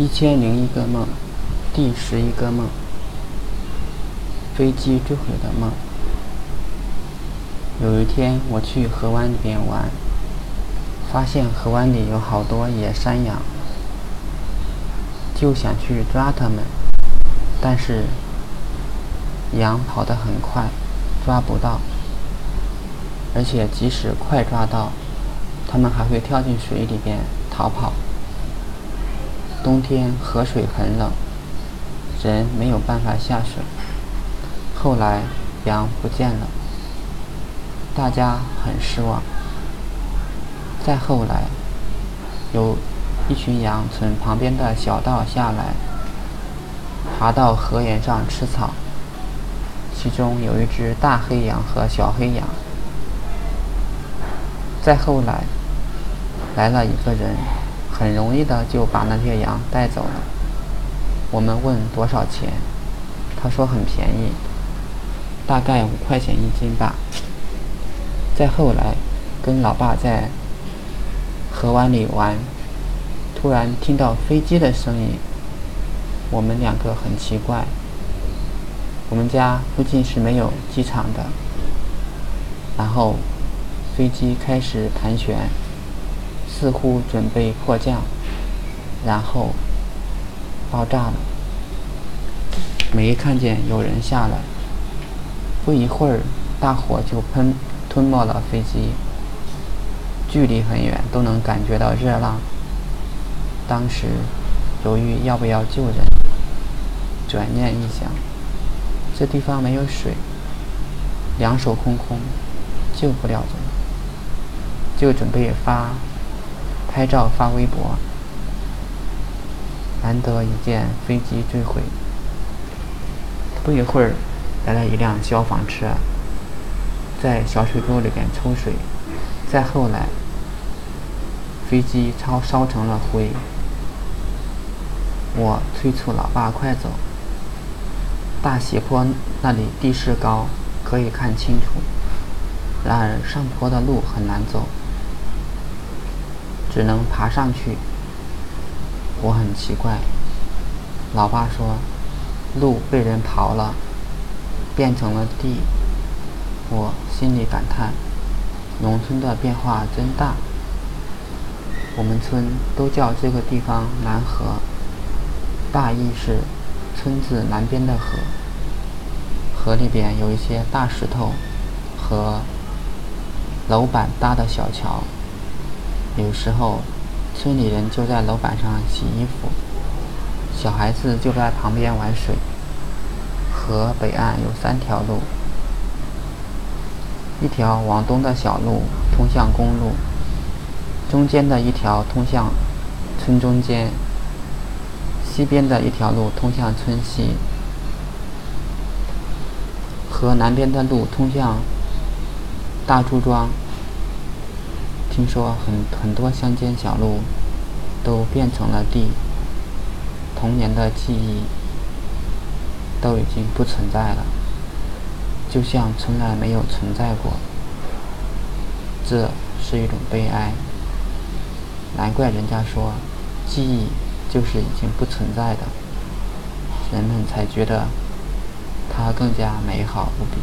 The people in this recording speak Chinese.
一千零一个梦，第十一个梦，飞机坠毁的梦。有一天，我去河湾里边玩，发现河湾里有好多野山羊，就想去抓它们，但是羊跑得很快，抓不到，而且即使快抓到，它们还会跳进水里边逃跑。冬天河水很冷，人没有办法下水。后来羊不见了，大家很失望。再后来，有一群羊从旁边的小道下来，爬到河沿上吃草。其中有一只大黑羊和小黑羊。再后来，来了一个人。很容易的就把那些羊带走了。我们问多少钱，他说很便宜，大概五块钱一斤吧。再后来，跟老爸在河湾里玩，突然听到飞机的声音，我们两个很奇怪。我们家附近是没有机场的，然后飞机开始盘旋。似乎准备迫降，然后爆炸了。没看见有人下来。不一会儿，大火就喷吞没了飞机。距离很远，都能感觉到热浪。当时犹豫要不要救人，转念一想，这地方没有水，两手空空，救不了人，就准备发。拍照发微博，难得一见飞机坠毁。不一会儿，来了一辆消防车，在小水沟里边抽水。再后来，飞机烧烧成了灰。我催促老爸快走。大斜坡那里地势高，可以看清楚。然而上坡的路很难走。只能爬上去。我很奇怪。老爸说，路被人刨了，变成了地。我心里感叹，农村的变化真大。我们村都叫这个地方南河，大意是村子南边的河。河里边有一些大石头和楼板搭的小桥。有时候，村里人就在楼板上洗衣服，小孩子就在旁边玩水。河北岸有三条路，一条往东的小路通向公路，中间的一条通向村中间，西边的一条路通向村西，河南边的路通向大朱庄。听说很很多乡间小路都变成了地，童年的记忆都已经不存在了，就像从来没有存在过。这是一种悲哀，难怪人家说记忆就是已经不存在的，人们才觉得它更加美好无比。